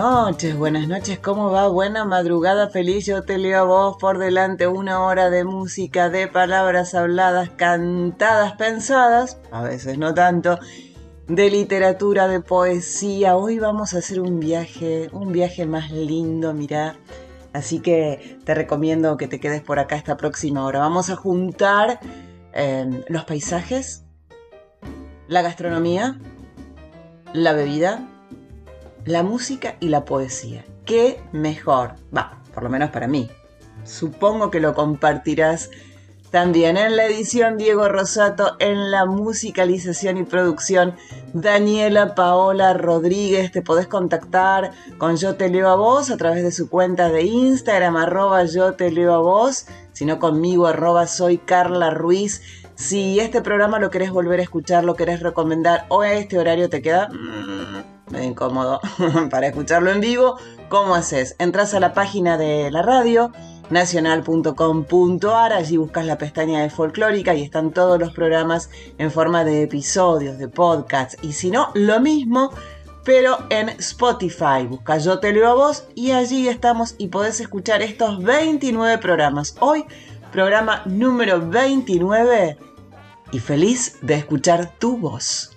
Noches, buenas noches, ¿cómo va? Buena madrugada feliz, yo te leo a vos por delante una hora de música, de palabras habladas, cantadas, pensadas, a veces no tanto, de literatura, de poesía. Hoy vamos a hacer un viaje, un viaje más lindo, mirá. Así que te recomiendo que te quedes por acá esta próxima hora. Vamos a juntar eh, los paisajes, la gastronomía, la bebida la música y la poesía. ¿Qué mejor? Va, por lo menos para mí. Supongo que lo compartirás también en la edición Diego Rosato, en la musicalización y producción Daniela Paola Rodríguez. Te podés contactar con Yo Te Leo a Vos a través de su cuenta de Instagram, arroba Yo Te Leo a Vos, sino conmigo, arroba Soy Carla Ruiz. Si este programa lo querés volver a escuchar, lo querés recomendar o a este horario te queda... Mm, medio incómodo para escucharlo en vivo, ¿cómo haces? Entras a la página de la radio nacional.com.ar, allí buscas la pestaña de folclórica y están todos los programas en forma de episodios, de podcasts, y si no, lo mismo, pero en Spotify. Busca Yo Te Leo a Vos y allí estamos y podés escuchar estos 29 programas. Hoy, programa número 29 y feliz de escuchar tu voz.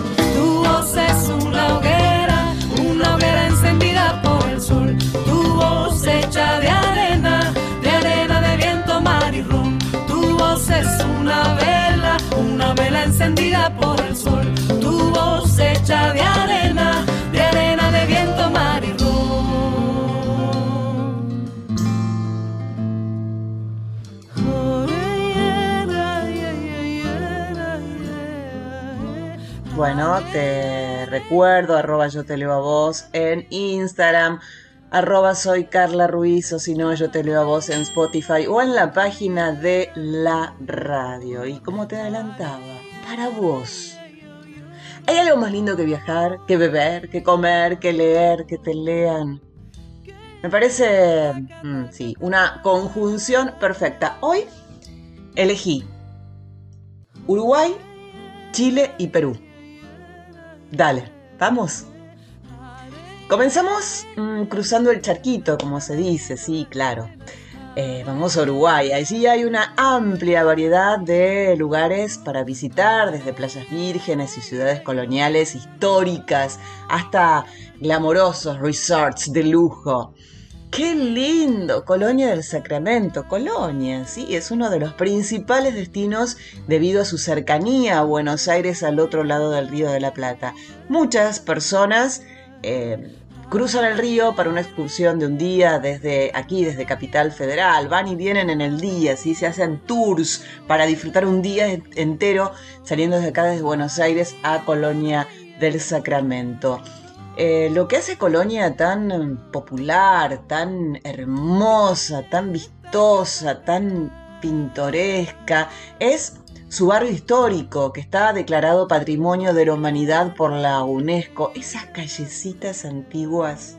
Una encendida por el sol. Tu voz hecha de arena, de arena de viento, mar y. Bueno, te recuerdo, arroba yo te leo a vos en Instagram, arroba soy Carla Ruiz o si no yo te leo a vos en Spotify o en la página de la radio. Y como te adelantaba, para vos. ¿Hay algo más lindo que viajar, que beber, que comer, que leer, que te lean? Me parece, mm, sí, una conjunción perfecta. Hoy elegí Uruguay, Chile y Perú. Dale, vamos. Comenzamos mm, cruzando el charquito, como se dice, sí, claro. Eh, vamos a Uruguay. Allí hay una amplia variedad de lugares para visitar, desde playas vírgenes y ciudades coloniales históricas hasta glamorosos resorts de lujo. ¡Qué lindo! Colonia del Sacramento. Colonia, sí, es uno de los principales destinos debido a su cercanía a Buenos Aires al otro lado del Río de la Plata. Muchas personas eh, cruzan el río para una excursión de un día desde aquí, desde Capital Federal. Van y vienen en el día, ¿sí? se hacen tours para disfrutar un día entero saliendo desde acá, desde Buenos Aires a Colonia del Sacramento. Eh, lo que hace Colonia tan popular, tan hermosa, tan vistosa, tan pintoresca, es su barrio histórico, que está declarado Patrimonio de la Humanidad por la UNESCO. Esas callecitas antiguas,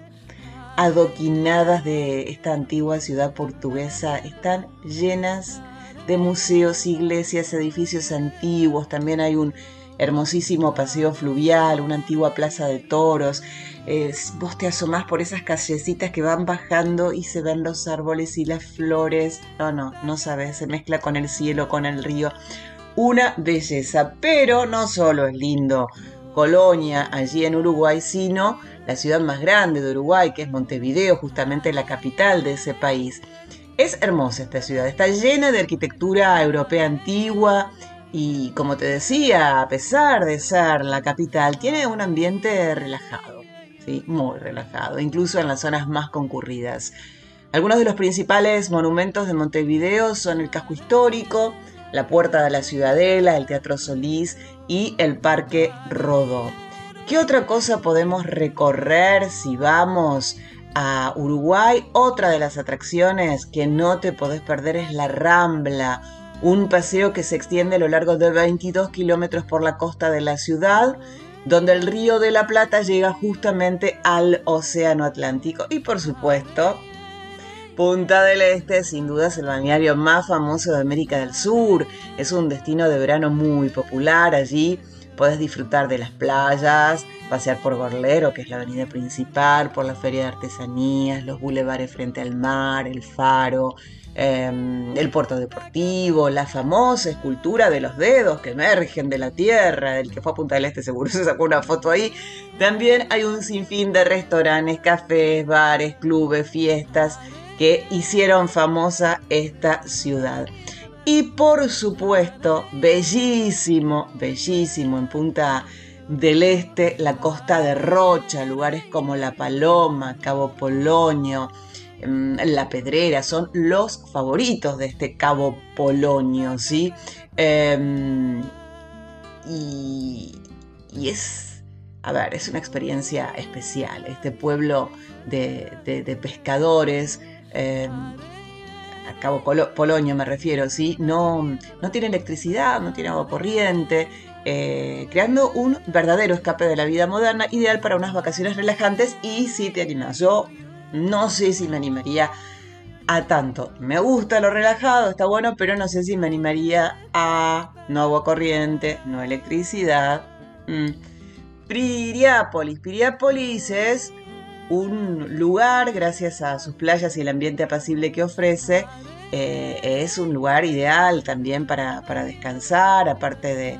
adoquinadas de esta antigua ciudad portuguesa, están llenas de museos, iglesias, edificios antiguos, también hay un hermosísimo paseo fluvial, una antigua plaza de toros. vos te asomás por esas callecitas que van bajando y se ven los árboles y las flores. No, no, no sabes, se mezcla con el cielo, con el río. Una belleza, pero no solo es lindo Colonia, allí en Uruguay, sino la ciudad más grande de Uruguay, que es Montevideo, justamente la capital de ese país. Es hermosa esta ciudad, está llena de arquitectura europea antigua y como te decía, a pesar de ser la capital, tiene un ambiente relajado, ¿sí? muy relajado, incluso en las zonas más concurridas. Algunos de los principales monumentos de Montevideo son el casco histórico, la Puerta de la Ciudadela, el Teatro Solís y el Parque Rodó. ¿Qué otra cosa podemos recorrer si vamos a Uruguay? Otra de las atracciones que no te podés perder es la Rambla un paseo que se extiende a lo largo de 22 kilómetros por la costa de la ciudad, donde el río de la Plata llega justamente al Océano Atlántico. Y por supuesto, Punta del Este, sin duda, es el balneario más famoso de América del Sur. Es un destino de verano muy popular. Allí puedes disfrutar de las playas, pasear por Gorlero, que es la avenida principal, por la feria de artesanías, los bulevares frente al mar, el faro, Em, el puerto deportivo, la famosa escultura de los dedos que emergen de la tierra, el que fue a Punta del Este seguro se sacó una foto ahí. También hay un sinfín de restaurantes, cafés, bares, clubes, fiestas que hicieron famosa esta ciudad. Y por supuesto, bellísimo, bellísimo en Punta del Este, la costa de Rocha, lugares como La Paloma, Cabo Polonio, Mm, la Pedrera, son los favoritos de este Cabo Polonio, ¿sí? Em, y, es, a ver, es una experiencia especial. Este pueblo de, pescadores, em, a Cabo Polonio me refiero. No, no tiene electricidad, no tiene agua corriente, eh, creando un verdadero escape de la vida moderna, ideal para unas vacaciones relajantes y si te animas. Yo no sé si me animaría a tanto. Me gusta lo relajado, está bueno, pero no sé si me animaría a no agua corriente, no electricidad. Mm. Piriápolis. Piriápolis es un lugar, gracias a sus playas y el ambiente apacible que ofrece, eh, es un lugar ideal también para, para descansar, aparte de,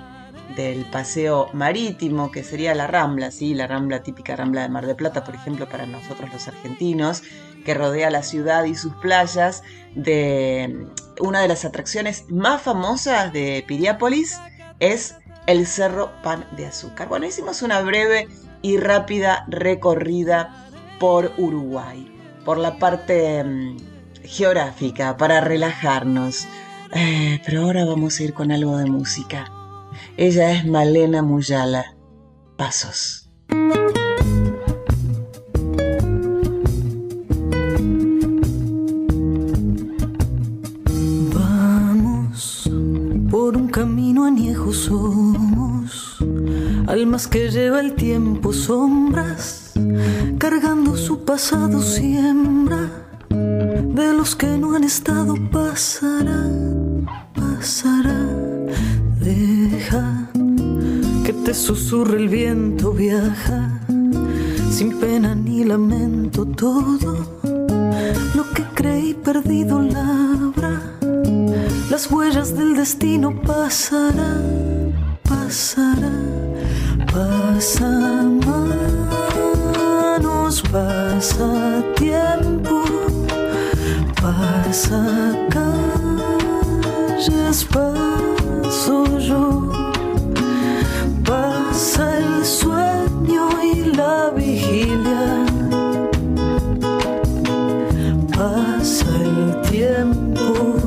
del paseo marítimo, que sería la Rambla, ¿sí? la Rambla típica Rambla de Mar de Plata, por ejemplo, para nosotros los argentinos, que rodea la ciudad y sus playas, de una de las atracciones más famosas de Piriápolis es el Cerro Pan de Azúcar. Bueno, hicimos una breve y rápida recorrida por Uruguay, por la parte mm, geográfica, para relajarnos. Eh, pero ahora vamos a ir con algo de música. Ella es Malena Muyala. Pasos. Vamos por un camino añejo somos, almas que lleva el tiempo sombras, cargando su pasado siembra, de los que no han estado pasará, pasará. Deja que te susurre el viento, viaja. Sin pena ni lamento todo lo que creí perdido labra. Las huellas del destino pasarán, pasará, pasa manos, pasa tiempo, pasa calles, pasa suyo. Pasa el sueño y la vigilia. Pasa el tiempo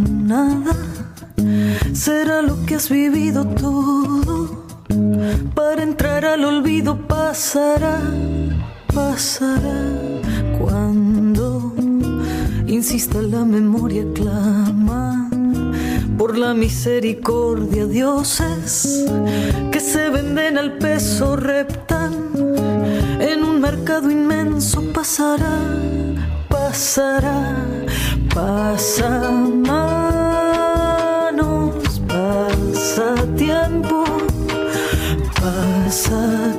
nada. Será lo que has vivido todo. Para entrar al olvido pasará, pasará. Cuando insista la memoria clama por la misericordia. Dioses que se venden al peso tiempo pasa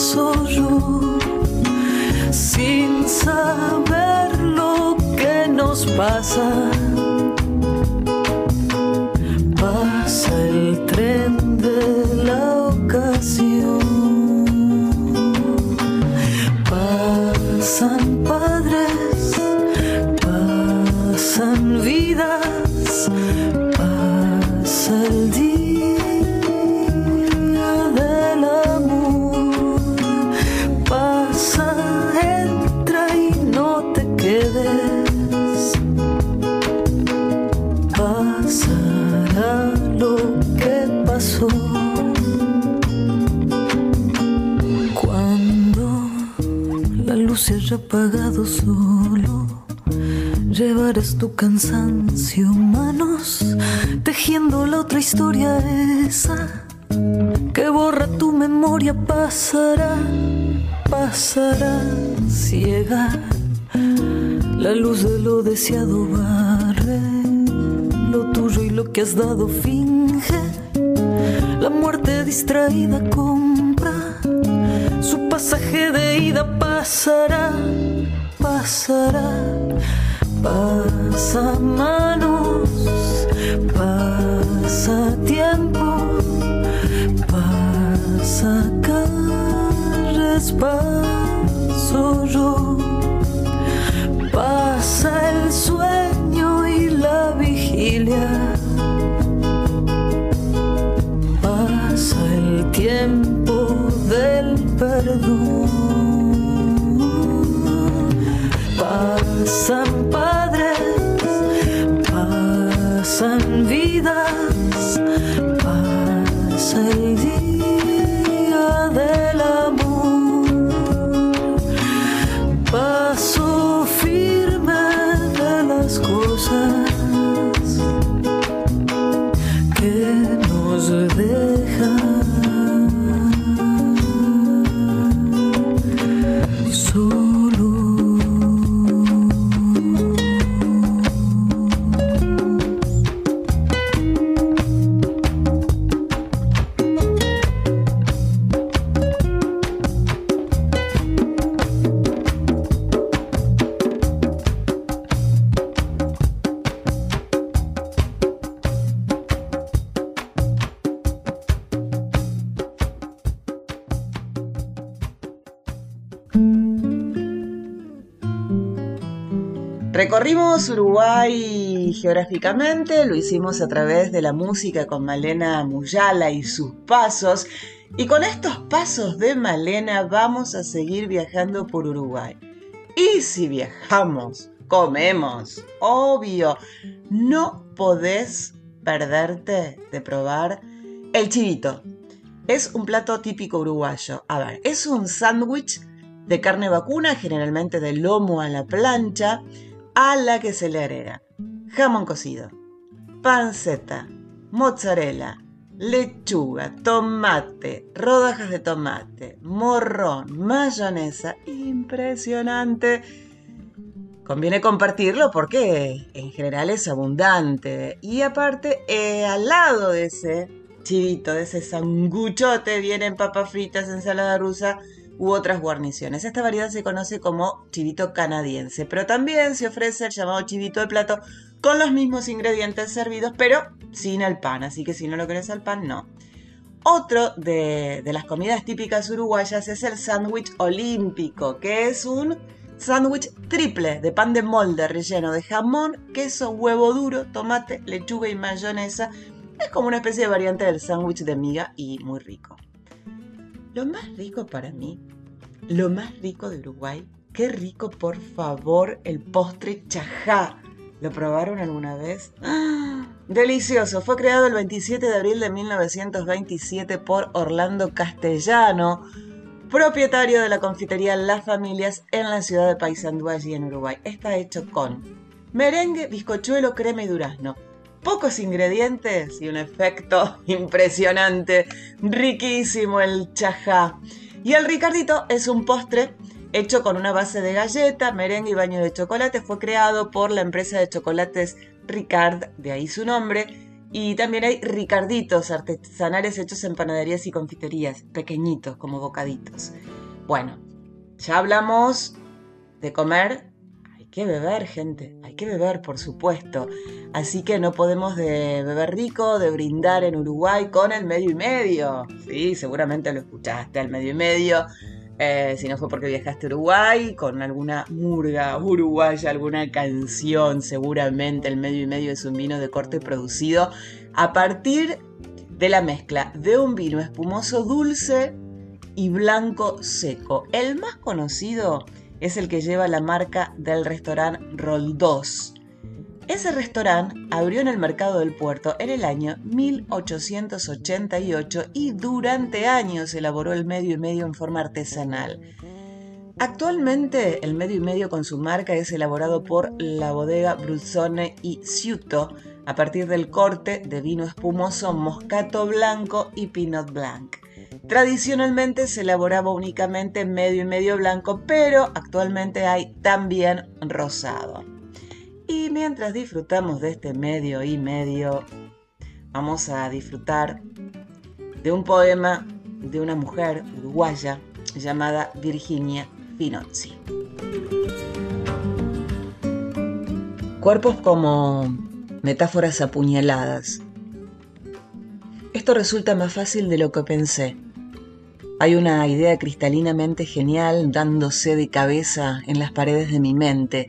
paso yo sin saber lo que nos pasa. Pasa el tren apagado solo, llevarás tu cansancio, manos, tejiendo la otra historia esa que borra tu memoria, pasará, pasará ciega. La luz de lo deseado barre lo tuyo y lo que has dado finge. La muerte distraída compra su pasaje de ida pasará, pasará, pasa manos, pasa tiempo, pasa carres, paso yo, pasa el sueño y la vigilia. Pasa el tiempo del perdón. some Recorrimos Uruguay geográficamente, lo hicimos a través de la música con Malena Muyala y sus pasos. Y con estos pasos de Malena vamos a seguir viajando por Uruguay. Y si viajamos, comemos, obvio, no podés perderte de probar el chivito. Es un plato típico uruguayo. A ver, es un sándwich de carne vacuna, generalmente de lomo a la plancha a la que se le agrega jamón cocido, panceta, mozzarella, lechuga, tomate, rodajas de tomate, morrón, mayonesa, impresionante. Conviene compartirlo porque en general es abundante. Y aparte, eh, al lado de ese chivito, de ese sanguchote, vienen papas fritas, ensalada rusa, u otras guarniciones. Esta variedad se conoce como chivito canadiense, pero también se ofrece el llamado chivito de plato con los mismos ingredientes servidos, pero sin el pan, así que si no lo querés al pan, no. Otro de, de las comidas típicas uruguayas es el sándwich olímpico, que es un sándwich triple de pan de molde relleno de jamón, queso, huevo duro, tomate, lechuga y mayonesa. Es como una especie de variante del sándwich de miga y muy rico. Lo más rico para mí, lo más rico de Uruguay Qué rico, por favor, el postre chajá. ¿Lo probaron alguna vez? ¡Ah! Delicioso. Fue creado el 27 de abril de 1927 por Orlando Castellano, propietario de la confitería Las Familias en la ciudad de Paysandú, allí en Uruguay. Está hecho con merengue, bizcochuelo, crema y durazno. Pocos ingredientes y un efecto impresionante. Riquísimo el chajá. Y el ricardito es un postre hecho con una base de galleta, merengue y baño de chocolate. Fue creado por la empresa de chocolates Ricard, de ahí su nombre. Y también hay ricarditos artesanales hechos en panaderías y confiterías, pequeñitos, como bocaditos. Bueno, ya hablamos de comer. Que beber, gente. Hay que beber, por supuesto. Así que no podemos de beber rico, de brindar en Uruguay con el medio y medio. Sí, seguramente lo escuchaste, al medio y medio eh, si no fue porque viajaste a Uruguay, con alguna murga uruguaya, alguna canción, seguramente el medio y medio es un vino de corte producido a partir de la mezcla de un vino espumoso dulce y blanco seco. El más conocido es el que lleva la marca del restaurante Roldós ese restaurante abrió en el mercado del puerto en el año 1888 y durante años elaboró el medio y medio en forma artesanal. Actualmente el medio y medio con su marca es elaborado por la bodega Bruzzone y Ciuto a partir del corte de vino espumoso Moscato Blanco y Pinot Blanc. Tradicionalmente se elaboraba únicamente medio y medio blanco, pero actualmente hay también rosado. Y mientras disfrutamos de este medio y medio, vamos a disfrutar de un poema de una mujer uruguaya llamada Virginia Finozzi. Cuerpos como metáforas apuñaladas. Esto resulta más fácil de lo que pensé. Hay una idea cristalinamente genial dándose de cabeza en las paredes de mi mente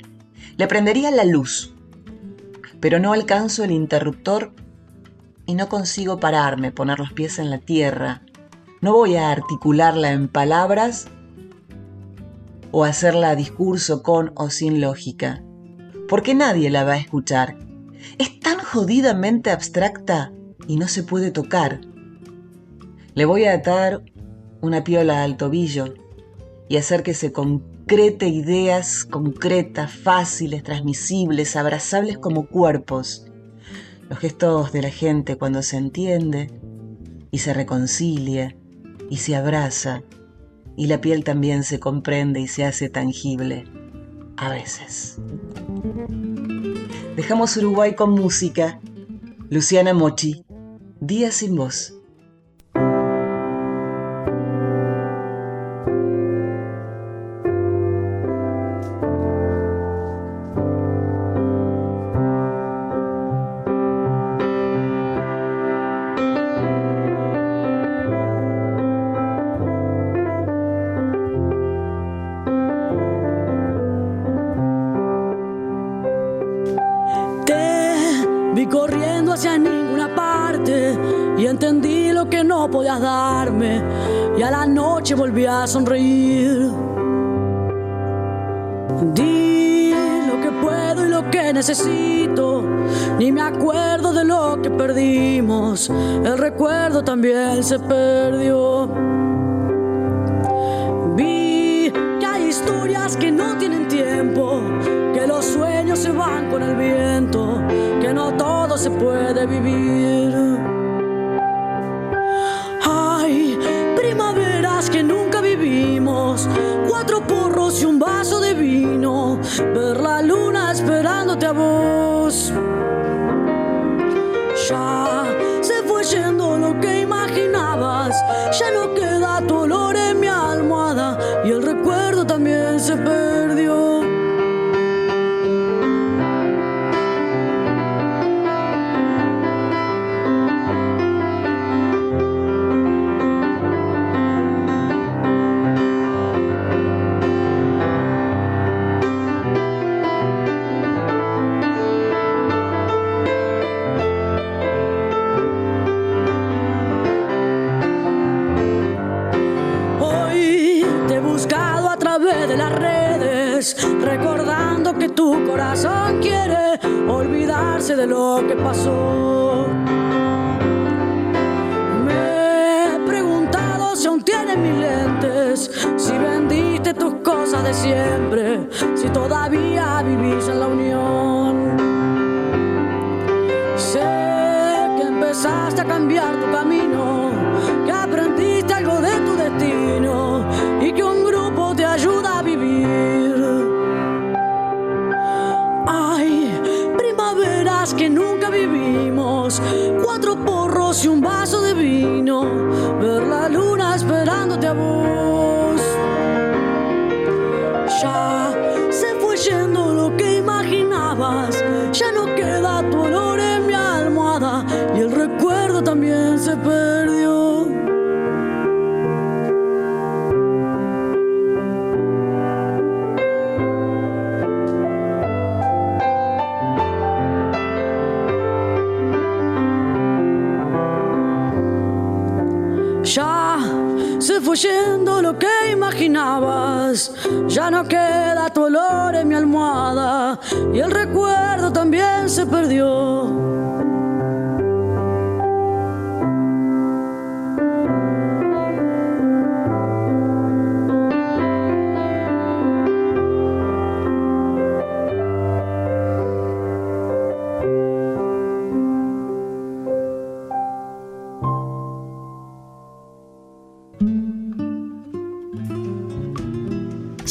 le prendería la luz, pero no alcanzo el interruptor y no consigo pararme, poner los pies en la tierra. No voy a articularla en palabras o hacerla discurso con o sin lógica, porque nadie la va a escuchar. Es tan jodidamente abstracta y no se puede tocar. Le voy a atar una piola al tobillo y hacer que se concrete ideas concretas, fáciles, transmisibles, abrazables como cuerpos. Los gestos de la gente cuando se entiende y se reconcilia y se abraza y la piel también se comprende y se hace tangible. A veces. Dejamos Uruguay con música. Luciana Mochi, Día sin voz. Sonreír. Di lo que puedo y lo que necesito. Ni me acuerdo de lo que perdimos. El recuerdo también se perdió. Vi que hay historias que no tienen tiempo. Que los sueños se van con el viento. Que no todo se puede vivir.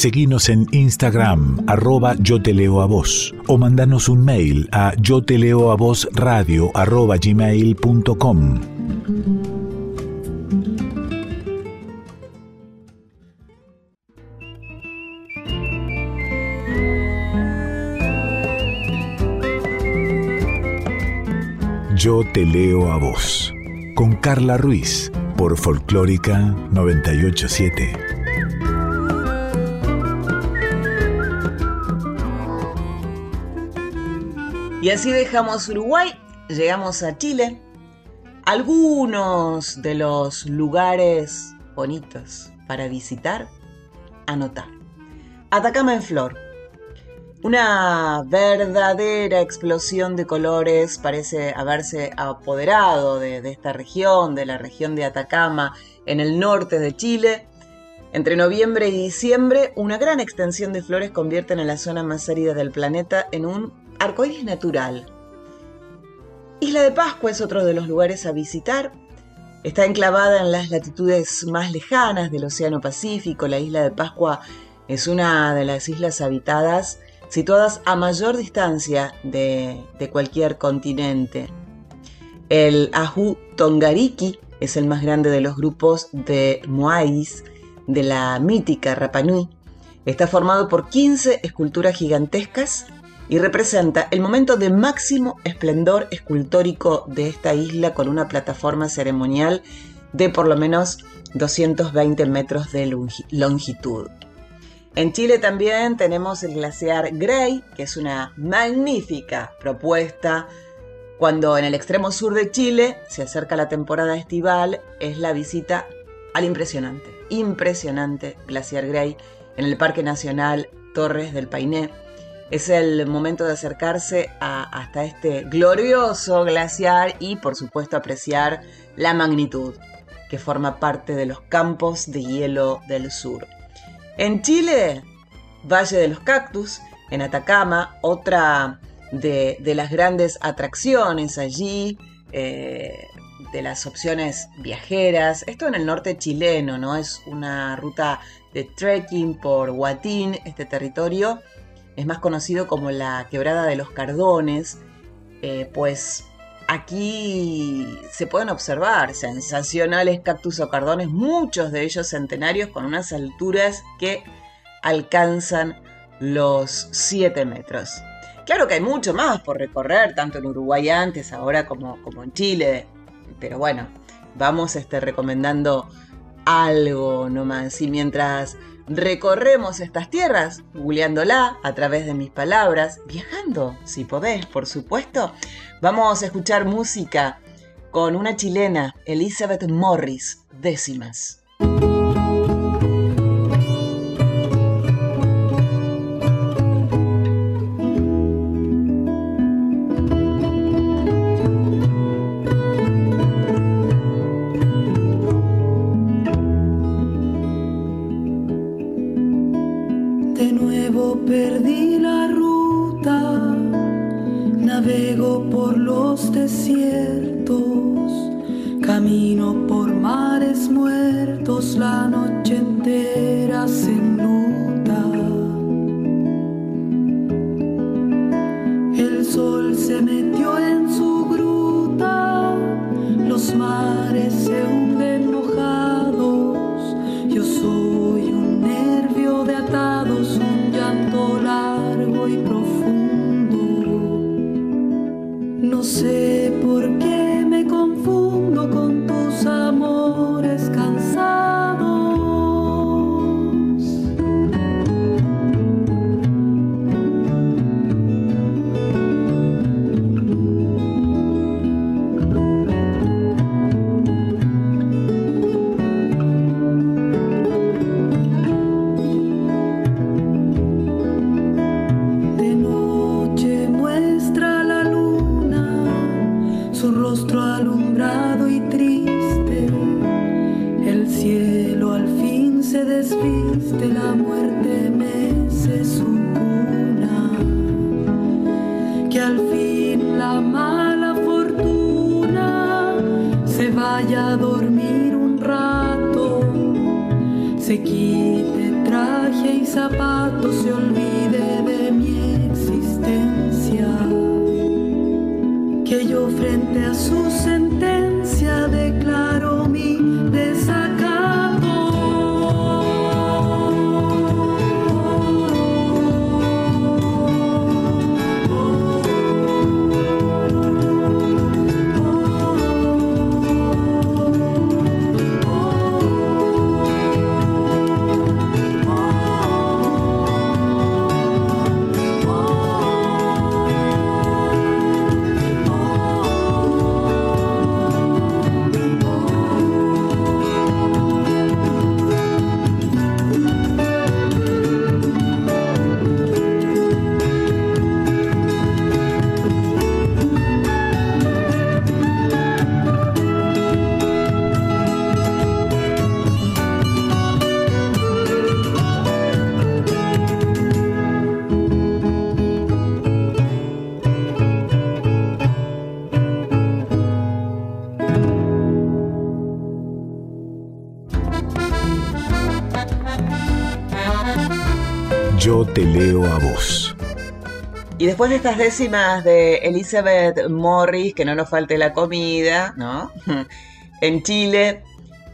Seguinos en Instagram, arroba yo te leo a vos, o mandanos un mail a yo te leo a vos radio arroba. Yo te leo a vos, con Carla Ruiz, por Folclórica 987. Y así dejamos Uruguay, llegamos a Chile. Algunos de los lugares bonitos para visitar, anotar. Atacama en flor. Una verdadera explosión de colores parece haberse apoderado de, esta región, de la región de Atacama, en el norte de Chile. Entre noviembre y diciembre, una gran extensión de flores convierten a la zona más árida del planeta en un arcoíris natural. Isla de Pascua es otro de los lugares a visitar. Está enclavada en las latitudes más lejanas del Océano Pacífico. La isla de Pascua es una de las islas habitadas situadas a mayor distancia de, de cualquier continente. El Ajú Tongariki es el más grande de los grupos de Moais de la mítica Rapanui. Está formado por 15 esculturas gigantescas y representa el momento de máximo esplendor escultórico de esta isla con una plataforma ceremonial de por lo menos 220 metros de longitud. En Chile también tenemos el glaciar Grey, que es una magnífica propuesta. Cuando en el extremo sur de Chile se acerca la temporada estival, es la visita al impresionante, impresionante glaciar Grey en el Parque Nacional Torres del Painé. Es el momento de acercarse hasta este glorioso glaciar y por supuesto apreciar la magnitud que forma parte de los campos de hielo del sur. En Chile, Valle de los Cactus, en Atacama, otra de, de las grandes atracciones allí, eh, de las opciones viajeras. Esto en el norte chileno, ¿no? Es una ruta de trekking por Huatín, este territorio. Es más conocido como la Quebrada de los Cardones, eh, pues aquí se pueden observar sensacionales cactus o cardones, muchos de ellos centenarios con unas alturas que alcanzan los 7 metros. Claro que hay mucho más por recorrer, tanto en Uruguay antes, ahora como, como en Chile, pero bueno, vamos este, recomendando algo nomás. Y mientras recorremos estas tierras, googleándola a través de mis palabras, viajando, si podés, por supuesto, vamos a escuchar música con una chilena, Elizabeth Morris, décimas. Y después de estas décimas de Elizabeth Morris, que no nos falte la comida, ¿no? En Chile,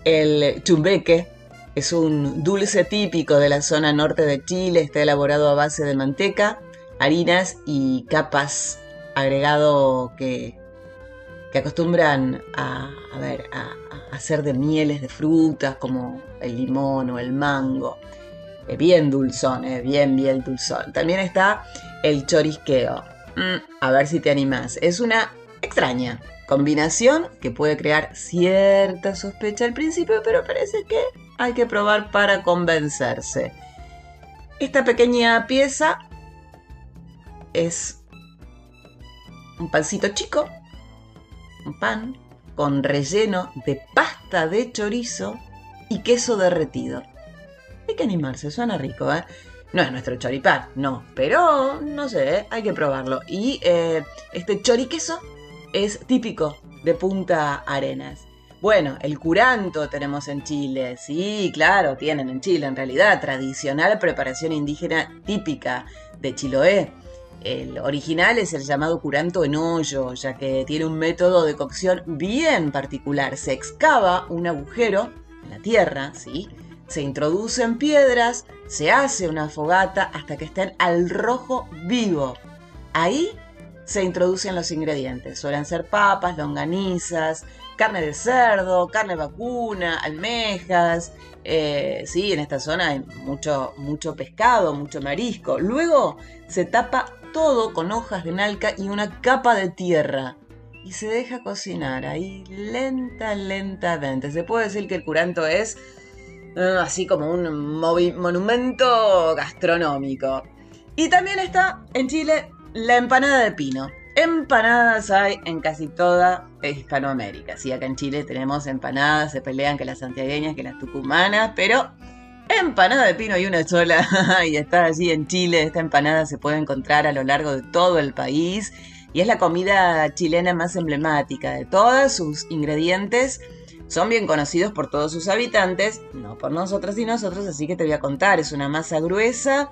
el chumbeque es un dulce típico de la zona norte de Chile, está elaborado a base de manteca, harinas y capas, agregado que, que acostumbran a, ver, a, hacer de mieles de frutas como el limón o el mango. Eh, bien dulzón, eh, bien, bien dulzón. También está el chorisqueo. Mm, a ver si te animás. Es una extraña combinación que puede crear cierta sospecha al principio, pero parece que hay que probar para convencerse. Esta pequeña pieza es un pancito chico, un pan con relleno de pasta de chorizo y queso derretido. Hay que animarse, suena rico, ¿eh? No es nuestro choripán, no, pero no sé, hay que probarlo. Y eh, este choriqueso es típico de Punta Arenas. Bueno, el curanto tenemos en Chile, sí, claro, tienen en Chile en realidad, tradicional preparación indígena típica de Chiloé. El original es el llamado curanto en hoyo, ya que tiene un método de cocción bien particular. Se excava un agujero en la tierra, ¿sí? Se introducen piedras, se hace una fogata hasta que estén al rojo vivo. Ahí se introducen los ingredientes. Suelen ser papas, longanizas, carne de cerdo, carne vacuna, almejas. Eh, sí, en esta zona hay mucho, mucho pescado, mucho marisco. Luego se tapa todo con hojas de nalca y una capa de tierra. Y se deja cocinar ahí lenta, lentamente. Se puede decir que el curanto es así como un monumento gastronómico. Y también está en Chile la empanada de pino. Empanadas hay en casi toda Hispanoamérica. Sí, acá en Chile tenemos empanadas, se pelean que las santiagueñas, que las tucumanas, pero Empanada de pino y una sola. y está allí en Chile. Esta empanada se puede encontrar a lo largo de todo el país. Y es la comida chilena más emblemática de todas. Sus ingredientes son bien conocidos por todos sus habitantes, no por nosotros y nosotros, así que te voy a contar. Es una masa gruesa,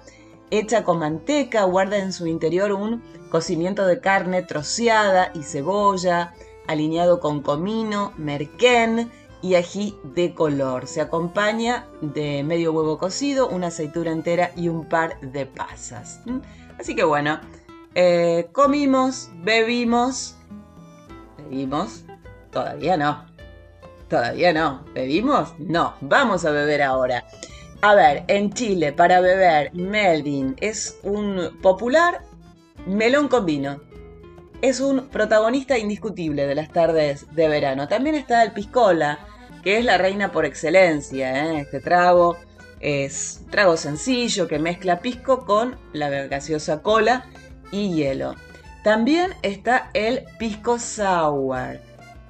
hecha con manteca, guarda en su interior un cocimiento de carne troceada y cebolla, alineado con comino, merquén y ají de color. Se acompaña de medio huevo cocido, una aceituna entera y un par de pasas. Así que bueno, eh, comimos, bebimos, bebimos, todavía no, todavía no, ¿bebimos? No, vamos a beber ahora. A ver, en Chile para beber Melvin es un popular Melón con vino. Es un protagonista indiscutible de las tardes de verano. También está el piscola, que es la reina por excelencia. ¿eh? Este trago es un trago sencillo que mezcla pisco con la gaseosa cola y hielo. También está el pisco sour.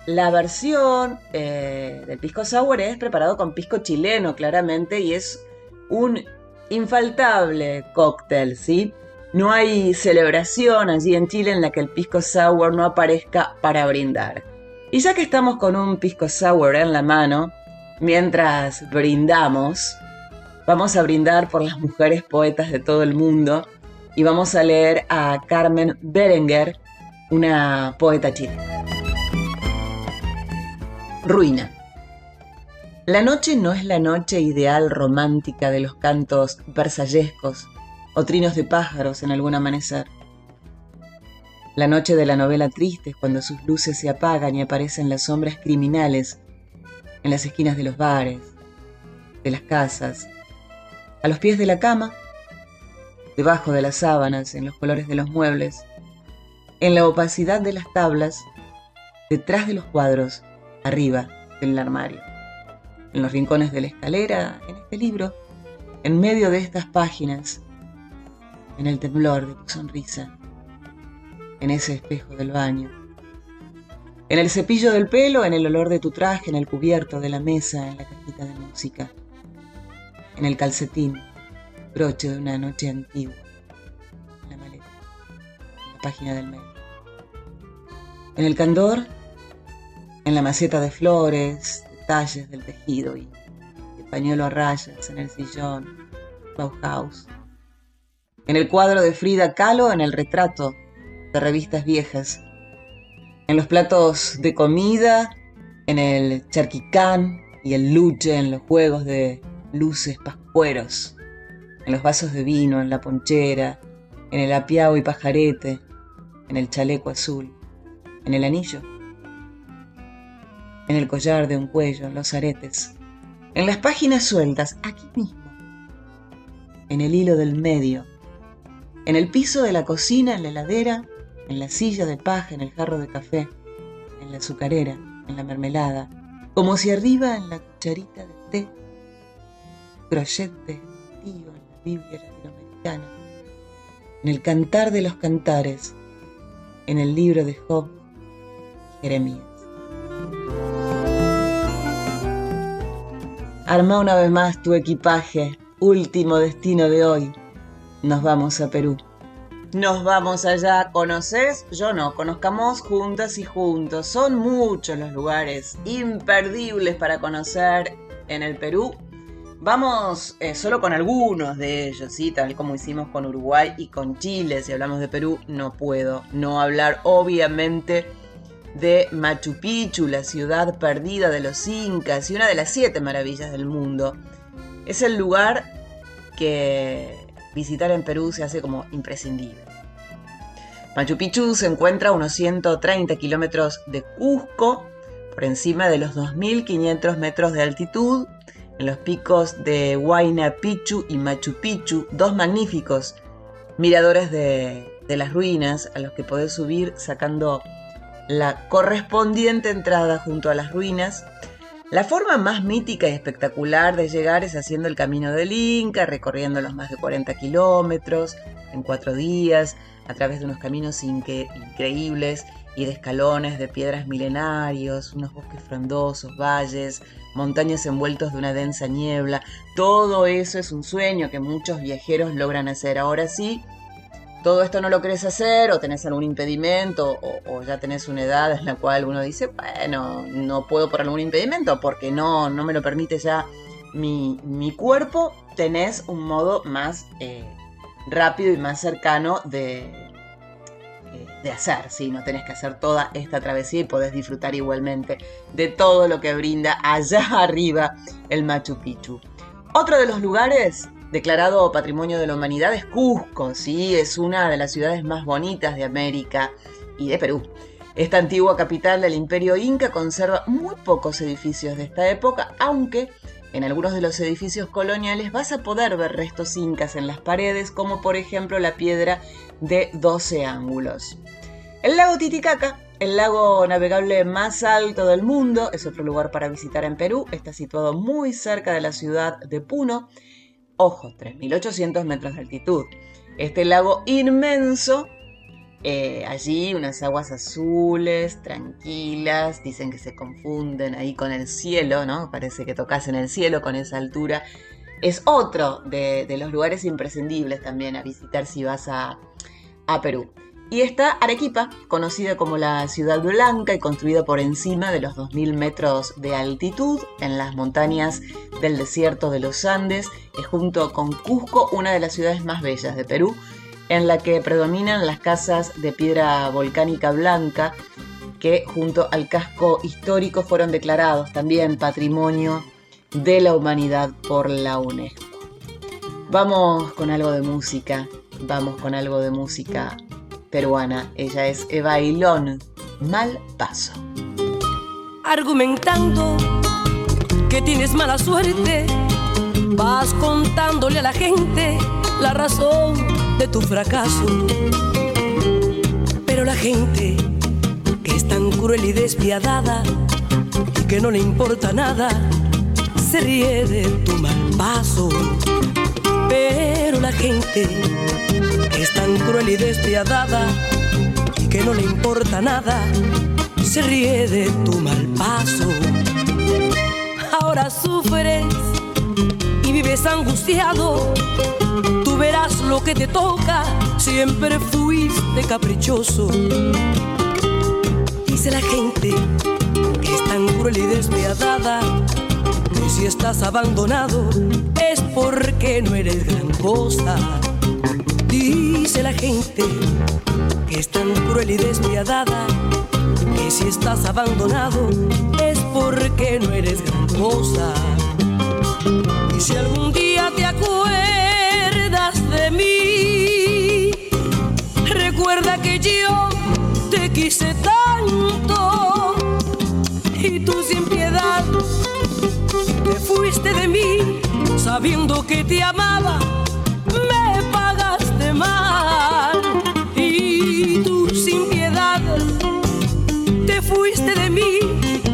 La versión eh, del pisco sour es preparado con pisco chileno, claramente, y es un infaltable cóctel, ¿sí? No hay celebración allí en Chile en la que el pisco sour no aparezca para brindar. Y ya que estamos con un pisco sour en la mano, mientras brindamos, vamos a brindar por las mujeres poetas de todo el mundo y vamos a leer a Carmen Berenguer, una poeta chilena. Ruina. La noche no es la noche ideal romántica de los cantos versallescos o trinos de pájaros en algún amanecer. La noche de la novela triste es cuando sus luces se apagan y aparecen las sombras criminales en las esquinas de los bares, de las casas, a los pies de la cama, debajo de las sábanas, en los colores de los muebles, en la opacidad de las tablas, detrás de los cuadros, arriba del armario, en los rincones de la escalera, en este libro, en medio de estas páginas, en el temblor de tu sonrisa, en ese espejo del baño, en el cepillo del pelo, en el olor de tu traje, en el cubierto de la mesa, en la cajita de música, en el calcetín, broche de una noche antigua, en la maleta, en la página del medio, en el candor, en la maceta de flores, detalles del tejido y el pañuelo a rayas en el sillón, Bauhaus, en el cuadro de Frida Kahlo, en el retrato de revistas viejas, en los platos de comida, en el charquicán y el luche, en los juegos de luces pascueros, en los vasos de vino, en la ponchera, en el apiao y pajarete, en el chaleco azul, en el anillo, en el collar de un cuello, en los aretes, en las páginas sueltas, aquí mismo, en el hilo del medio, en el piso de la cocina, en la heladera, en la silla de paja, en el jarro de café, en la azucarera, en la mermelada, como si arriba en la cucharita de té, crochet de tío en la Biblia latinoamericana, en el cantar de los cantares, en el libro de Job, Jeremías. Arma una vez más tu equipaje, último destino de hoy nos vamos a Perú. Nos vamos allá, ¿conoces? Yo no, conozcamos juntas y juntos. Son muchos los lugares imperdibles para conocer en el Perú. Vamos eh, solo con algunos de ellos, ¿sí? tal como hicimos con Uruguay y con Chile. Si hablamos de Perú, no puedo no hablar, obviamente, de Machu Picchu, la ciudad perdida de los incas y una de las siete maravillas del mundo. Es el lugar que visitar en Perú se hace como imprescindible. Machu Picchu se encuentra a unos 130 kilómetros de Cusco, por encima de los 2.500 metros de altitud, en los picos de Huayna Picchu y Machu Picchu, dos magníficos miradores de, de las ruinas a los que podés subir sacando la correspondiente entrada junto a las ruinas la forma más mítica y espectacular de llegar es haciendo el camino del Inca, recorriendo los más de 40 kilómetros en cuatro días, a través de unos caminos increíbles y de escalones de piedras milenarios, unos bosques frondosos, valles, montañas envueltos de una densa niebla. Todo eso es un sueño que muchos viajeros logran hacer. Ahora sí, todo esto no lo querés hacer o tenés algún impedimento o, ya tenés una edad en la cual uno dice, bueno, no puedo por algún impedimento porque no, no me lo permite ya mi, cuerpo, tenés un modo más eh, rápido y más cercano de, de hacer, ¿sí? No tenés que hacer toda esta travesía y podés disfrutar igualmente de todo lo que brinda allá arriba el Machu Picchu. Otro de los lugares declarado Patrimonio de la Humanidad es Cusco, ¿sí? Es una de las ciudades más bonitas de América y de Perú. Esta antigua capital del imperio inca conserva muy pocos edificios de esta época, aunque en algunos de los edificios coloniales vas a poder ver restos incas en las paredes, como por ejemplo la piedra de 12 ángulos. El lago Titicaca, el lago navegable más alto del mundo, es otro lugar para visitar en Perú. Está situado muy cerca de la ciudad de Puno. Ojo, 3.800 metros de altitud. Este lago inmenso eh, allí unas aguas azules, tranquilas, dicen que se confunden ahí con el cielo, ¿no? Parece que tocas en el cielo con esa altura. Es otro de, los lugares imprescindibles también a visitar si vas a, a Perú. Y está Arequipa, conocida como la Ciudad Blanca y construida por encima de los 2.000 metros de altitud en las montañas del desierto de los Andes, es junto con Cusco una de las ciudades más bellas de Perú en la que predominan las casas de piedra volcánica blanca que junto al casco histórico fueron declarados también patrimonio de la humanidad por la UNESCO. Vamos con algo de música, vamos con algo de música peruana. Ella es Eva Ilón, Mal Paso. Argumentando que tienes mala suerte, vas contándole a la gente la razón de tu fracaso. Pero la gente que es tan cruel y despiadada y que no le importa nada, se ríe de tu mal paso. Pero la gente es tan cruel y despiadada y que no le importa nada, se ríe de tu mal paso. Ahora sufres y vives angustiado Tú verás lo que te toca, siempre fuiste caprichoso. Dice la gente que es tan cruel y despiadada, si estás abandonado es porque no eres gran cosa. Dice la gente que es tan cruel y despiadada, que si estás abandonado es porque no eres gran cosa. Y si algún día te acuerdas, de mí. Recuerda que yo te quise tanto y tú sin piedad te fuiste de mí sabiendo que te amaba. Me pagaste mal y tú sin piedad te fuiste de mí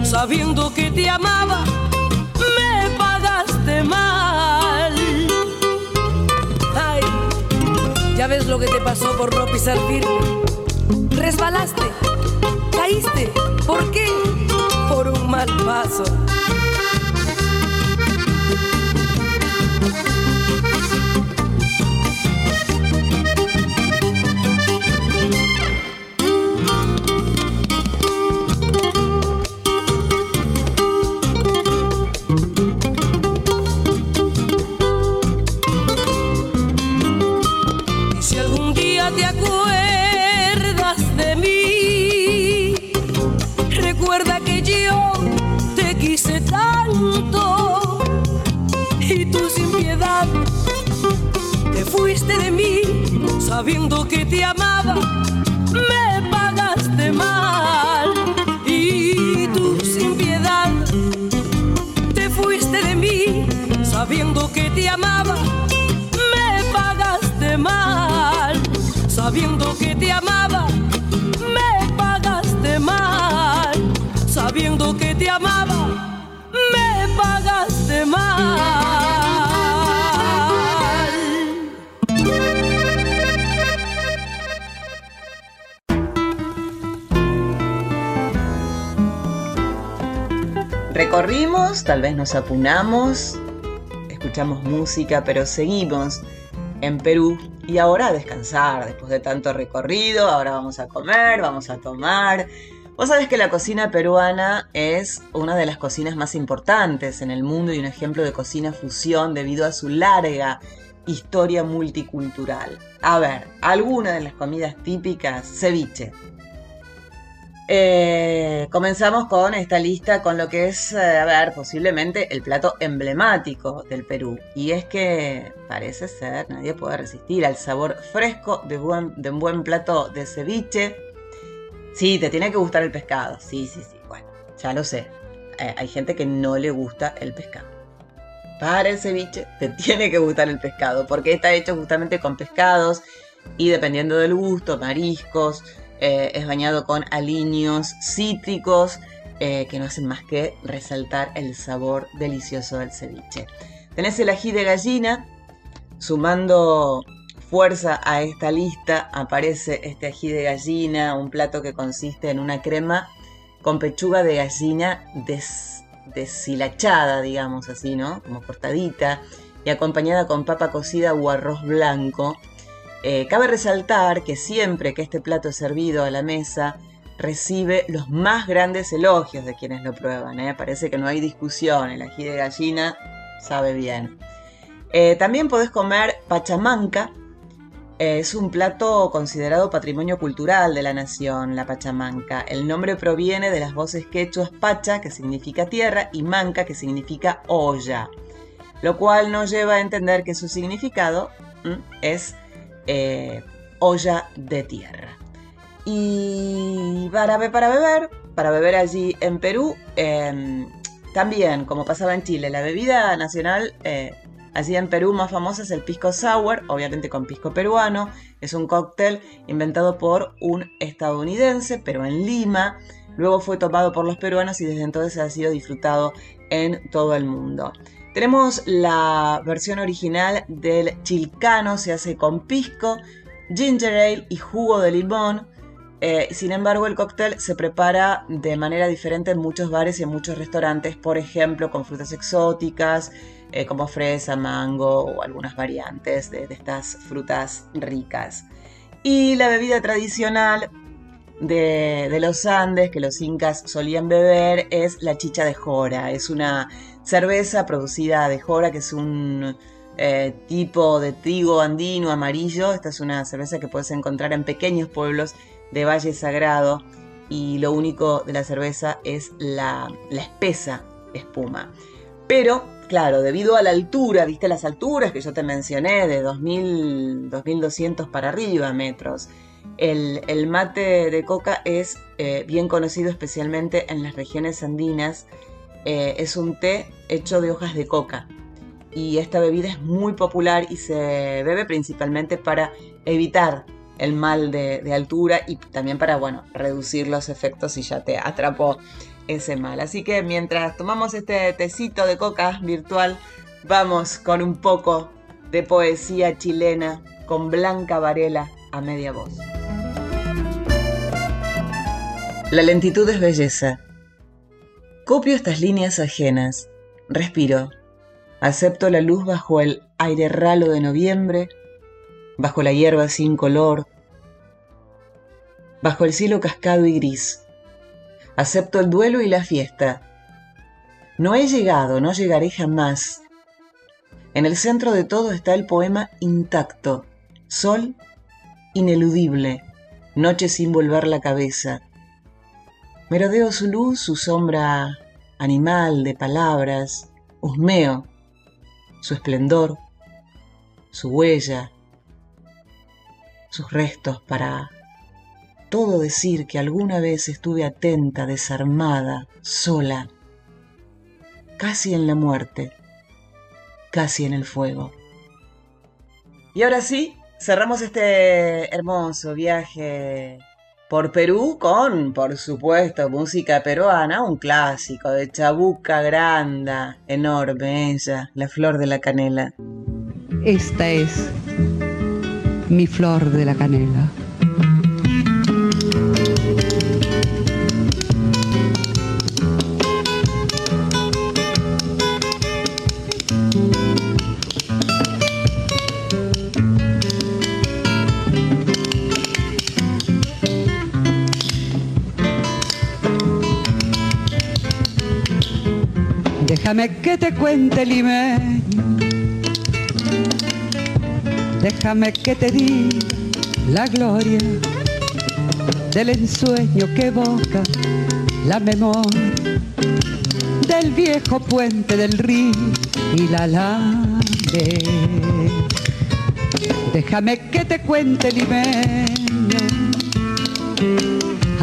sabiendo que te amaba. Me pagaste mal. Ya ves lo que te pasó por no pisar firme. Resbalaste, caíste. ¿Por qué? Por un mal paso. Sabiendo que te amaba, me pagaste mal. Y tú sin piedad te fuiste de mí, sabiendo que te amaba, me pagaste mal. Sabiendo Recorrimos, tal vez nos apunamos, escuchamos música, pero seguimos en Perú y ahora a descansar después de tanto recorrido, ahora vamos a comer, vamos a tomar. Vos sabés que la cocina peruana es una de las cocinas más importantes en el mundo y un ejemplo de cocina fusión debido a su larga historia multicultural. A ver, algunas de las comidas típicas, ceviche, eh, comenzamos con esta lista con lo que es, eh, a ver, posiblemente el plato emblemático del Perú. Y es que parece ser, nadie puede resistir al sabor fresco de, un buen plato de ceviche. Sí, te tiene que gustar el pescado. Sí, sí, sí. Bueno, ya lo sé. Eh, hay gente que no le gusta el pescado. Para el ceviche te tiene que gustar el pescado, porque está hecho justamente con pescados y dependiendo del gusto, mariscos, eh, es bañado con aliños cítricos eh, que no hacen más que resaltar el sabor delicioso del ceviche. Tenés el ají de gallina, sumando fuerza a esta lista aparece este ají de gallina, un plato que consiste en una crema con pechuga de gallina deshilachada, digamos así, ¿no? Como cortadita y acompañada con papa cocida o arroz blanco eh, cabe resaltar que siempre que este plato es servido a la mesa, recibe los más grandes elogios de quienes lo prueban. ¿eh? Parece que no hay discusión, el ají de gallina sabe bien. Eh, también podés comer pachamanca, es un plato considerado patrimonio cultural de la nación, la pachamanca. El nombre proviene de las voces quechuas pacha, que significa tierra, y manca, que significa olla, lo cual nos lleva a entender que su significado es eh, olla de tierra. Y para, para beber, para beber allí en Perú, em, también, como pasaba en Chile, la bebida nacional eh, allí en Perú más famosa es el pisco sour, obviamente con pisco peruano. Es un cóctel inventado por un estadounidense, pero en Lima. Luego fue tomado por los peruanos y desde entonces ha sido disfrutado en todo el mundo. Tenemos la versión original del chilcano, se hace con pisco, ginger ale y jugo de limón. Eh, sin embargo, el cóctel se prepara de manera diferente en muchos bares y en muchos restaurantes, por ejemplo, con frutas exóticas eh, como fresa, mango o algunas variantes de, de estas frutas ricas. Y la bebida tradicional de, los Andes que los incas solían beber es la chicha de jora. Es una cerveza producida de jora que es un eh, tipo de trigo andino amarillo. Esta es una cerveza que puedes encontrar en pequeños pueblos de Valle Sagrado y lo único de la cerveza es la, espesa espuma. Pero, claro, debido a la altura, viste las alturas que yo te mencioné, de 2000, 2200 para arriba metros, el, mate de coca es eh, bien conocido especialmente en las regiones andinas. Eh, es un té hecho de hojas de coca y esta bebida es muy popular y se bebe principalmente para evitar el mal de, de, altura y también para, bueno, reducir los efectos si ya te atrapó ese mal. Así que mientras tomamos este tecito de coca virtual, vamos con un poco de poesía chilena con Blanca Varela a media voz. La lentitud es belleza. Copio estas líneas ajenas, respiro, acepto la luz bajo el aire ralo de noviembre, bajo la hierba sin color, bajo el cielo cascado y gris. Acepto el duelo y la fiesta. No he llegado, no llegaré jamás. En el centro de todo está el poema intacto, sol ineludible, noche sin volver la cabeza Merodeo su luz, su sombra animal de palabras, husmeo su esplendor, su huella, sus restos para todo decir que alguna vez estuve atenta, desarmada, sola, casi en la muerte, casi en el fuego. Y ahora sí, cerramos este hermoso viaje por Perú con, por supuesto, música peruana, un clásico de Chabuca Granda, enorme ella, la flor de la canela. Esta es mi flor de la canela. Déjame que te cuente limeño. Déjame que te diga la gloria del ensueño que evoca la memoria del viejo puente del río y la lame. Déjame que te cuente limeño,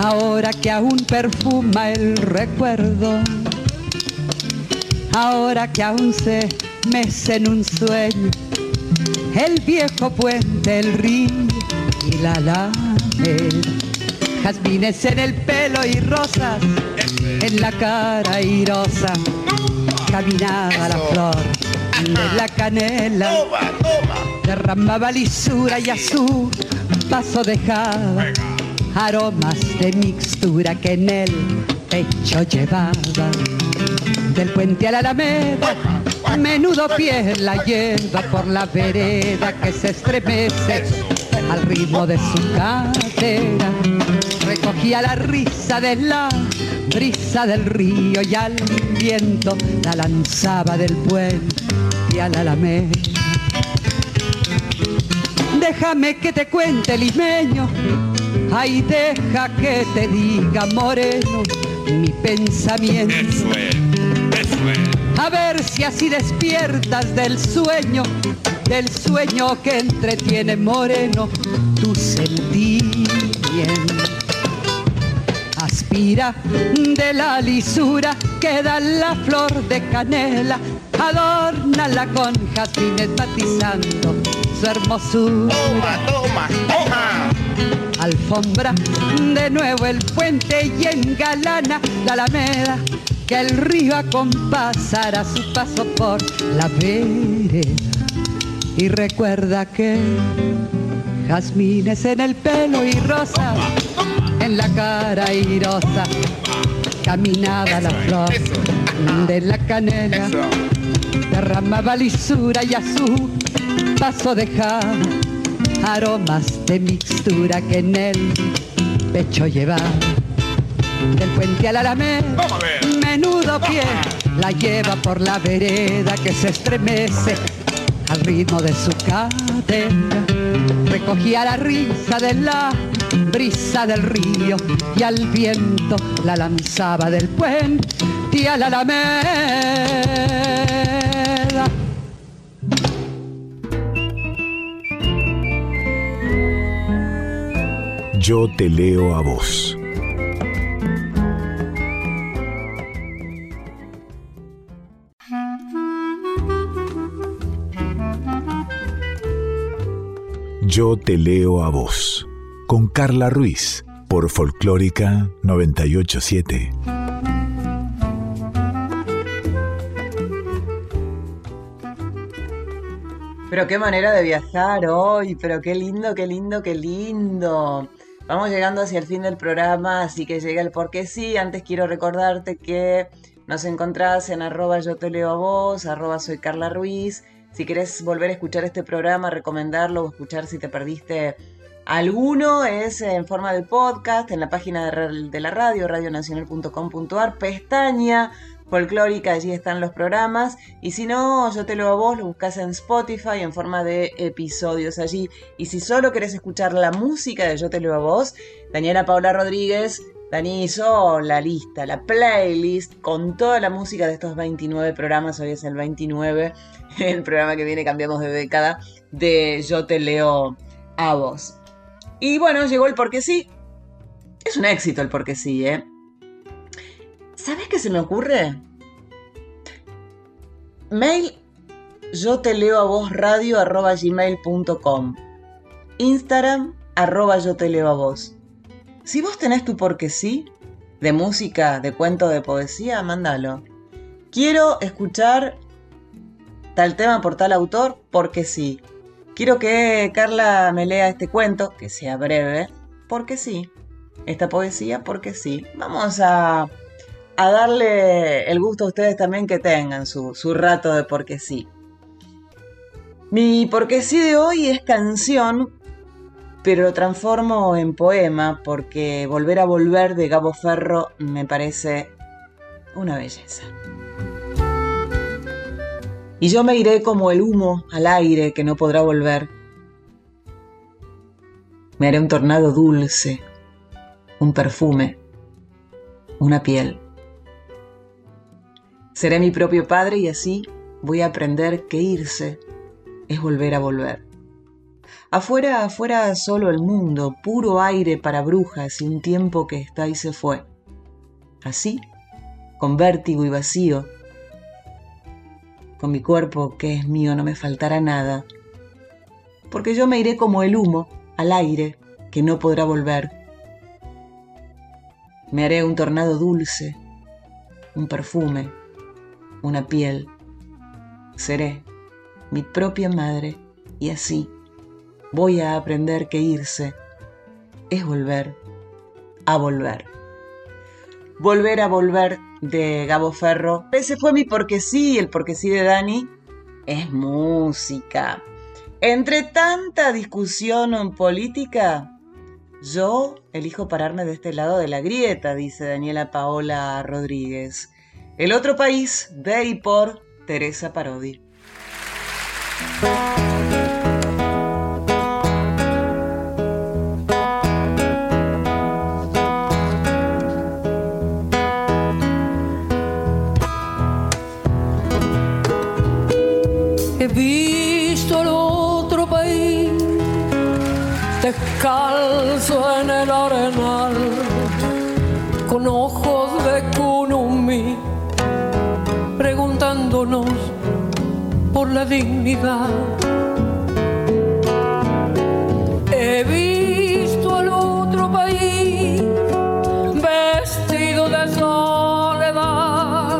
ahora que aún perfuma el recuerdo, ahora que aún se mece en un sueño el viejo puente, el río y la alameda. Jazmines en el pelo y rosas en la cara airosa. Caminaba la flor de la canela. Derramaba lisura y a su paso dejaba aromas de mixtura que en el pecho llevaba. Del puente a la alameda menudo pie la lleva por la vereda que se estremece al ritmo de su cadera. Recogía la risa de la brisa del río y al viento la lanzaba del puente a la alameda. Déjame que te cuente limeño, ay deja que te diga moreno mi pensamiento. A ver si así despiertas del sueño, del sueño que entretiene moreno tu sentimiento. Aspira de la lisura que da la flor de canela, adórnala con jazmines matizando su hermosura. Toma, toma, toma. Alfombra de nuevo el puente y engalana la alameda que el río acompasará su paso por la vereda. Y recuerda que jazmines en el pelo y rosa en la cara airosa caminaba la flor de la canela, derramaba lisura y a su paso dejaba aromas de mixtura que en el pecho llevaba. Del puente a la alameda, Vamos a ver. Pie la lleva por la vereda que se estremece al ritmo de su cadena. Recogía la risa de la brisa del río y al viento la lanzaba del puente a la alameda. Yo te leo a vos. Yo te leo a vos. Con Carla Ruiz. Por Folclórica 987. Pero qué manera de viajar hoy, pero qué lindo, qué lindo, qué lindo. Vamos llegando hacia el fin del programa, así que llega el porque sí. Antes quiero recordarte que nos encontrás en arroba yo te leo a vos, arroba soy Carla Ruiz. Si querés volver a escuchar este programa, recomendarlo o escuchar si te perdiste alguno, es en forma de podcast en la página de, la radio, radionacional.com.ar, pestaña folclórica, allí están los programas. Y si no, yo te lo a vos, lo buscas en Spotify en forma de episodios allí. Y si solo querés escuchar la música de Yo te leo a vos, Daniela Paula Rodríguez, Dani hizo la lista, la playlist con toda la música de estos 29 programas. Hoy es el 29, el programa que viene, cambiamos de década, de Yo te leo a vos. Y bueno, llegó el porque sí. Es un éxito el porque sí, ¿eh? ¿Sabes qué se me ocurre? Mail yo te leo a vos radio arroba gmail.com Instagram arroba yo te leo a vos. Si vos tenés tu porque sí, de música, de cuento, de poesía, mándalo. Quiero escuchar tal tema por tal autor porque sí. Quiero que Carla me lea este cuento, que sea breve, porque sí. Esta poesía, porque sí. Vamos a, a darle el gusto a ustedes también que tengan su, su rato de porque sí. Mi porque sí de hoy es canción, pero lo transformo en poema porque Volver a Volver de Gabo Ferro me parece una belleza. Y yo me iré como el humo al aire que no podrá volver. Me haré un tornado dulce, un perfume, una piel. Seré mi propio padre y así voy a aprender que irse es volver a volver. Afuera, afuera solo el mundo, puro aire para brujas y un tiempo que está y se fue. Así, con vértigo y vacío, con mi cuerpo que es mío no me faltará nada, porque yo me iré como el humo al aire que no podrá volver. Me haré un tornado dulce, un perfume, una piel. Seré mi propia madre y así voy a aprender que irse es volver a volver. Volver a volver de Gabo Ferro. Ese fue mi porque sí, el porque sí de Dani es música. Entre tanta discusión en política, yo elijo pararme de este lado de la grieta, dice Daniela Paola Rodríguez. El otro país de y por Teresa Parodi. Por la dignidad. He visto el otro país vestido de soledad,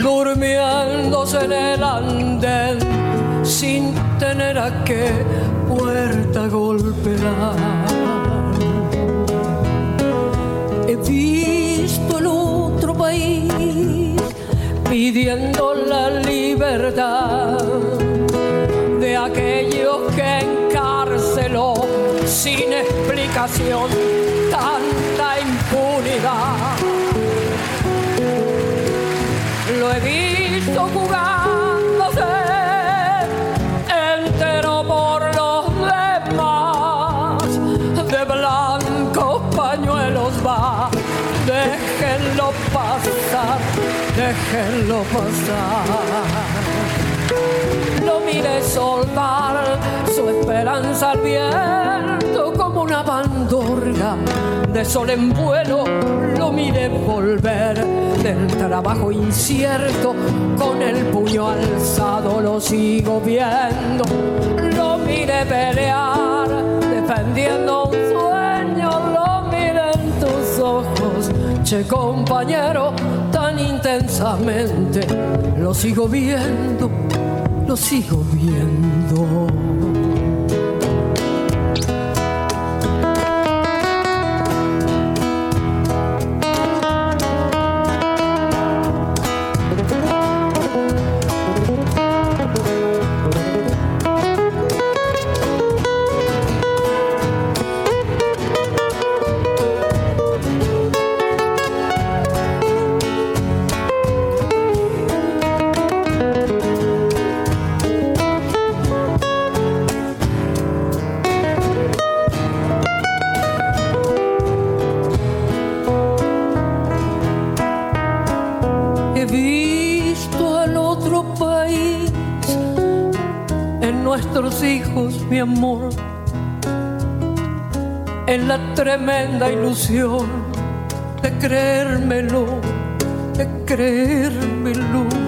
durmiéndose en el andén sin tener a qué puerta golpear. Pidiendo la libertad de aquellos que encarceló sin explicación tanta déjenlo pasar. Lo miré soltar su esperanza al viento como una bandorga de sol en vuelo. Lo miré volver del trabajo incierto con el puño alzado. Lo sigo viendo. Lo miré pelear defendiendo un sueño. Lo miré en tus ojos, che compañero, tan intensamente. Lo sigo viendo lo sigo viendo. Amor, en la tremenda ilusión de creérmelo, de creérmelo.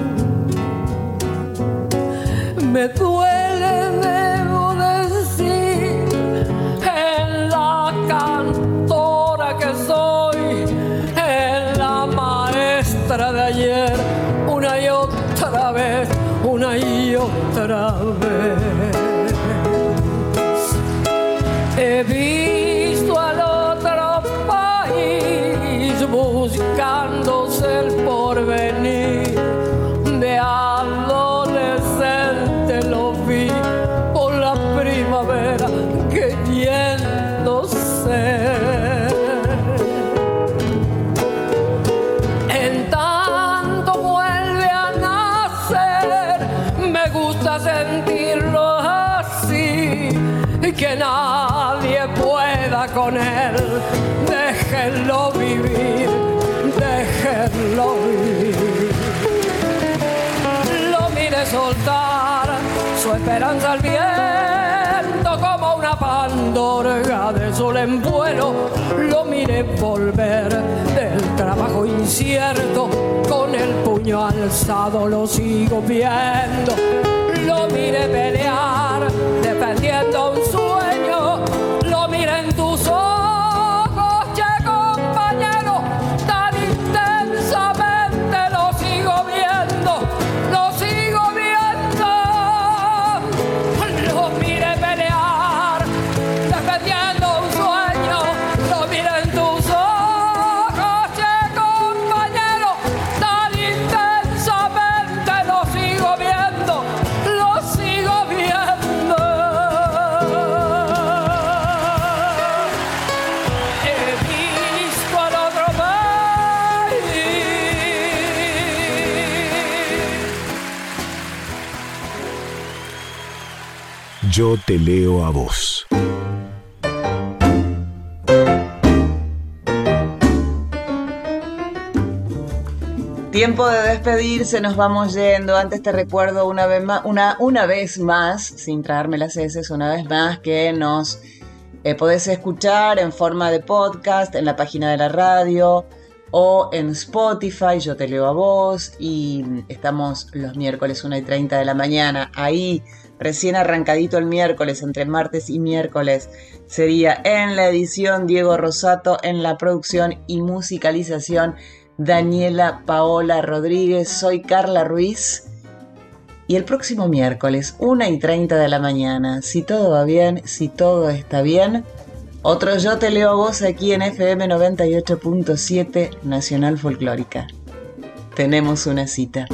Pandorga de sol en vuelo. Lo mire volver del trabajo incierto con el puño alzado, lo sigo viendo. Lo mire pelear Yo te leo a vos. Tiempo de despedirse, nos vamos yendo. Antes te recuerdo una vez más, una, una vez más, sin traerme las heces, una vez más, que nos eh, podés escuchar en forma de podcast en la página de la radio o en Spotify, yo te leo a vos, y estamos los miércoles 1 y 30 de la mañana. Ahí, recién arrancadito el miércoles, entre martes y miércoles, sería en la edición Diego Rosato, en la producción y musicalización Daniela Paola Rodríguez, soy Carla Ruiz. Y el próximo miércoles, 1 y 30 de la mañana, si todo va bien, si todo está bien, otro Yo Te Leo a Vos aquí en FM 98.7 Nacional Folclórica. Tenemos una cita.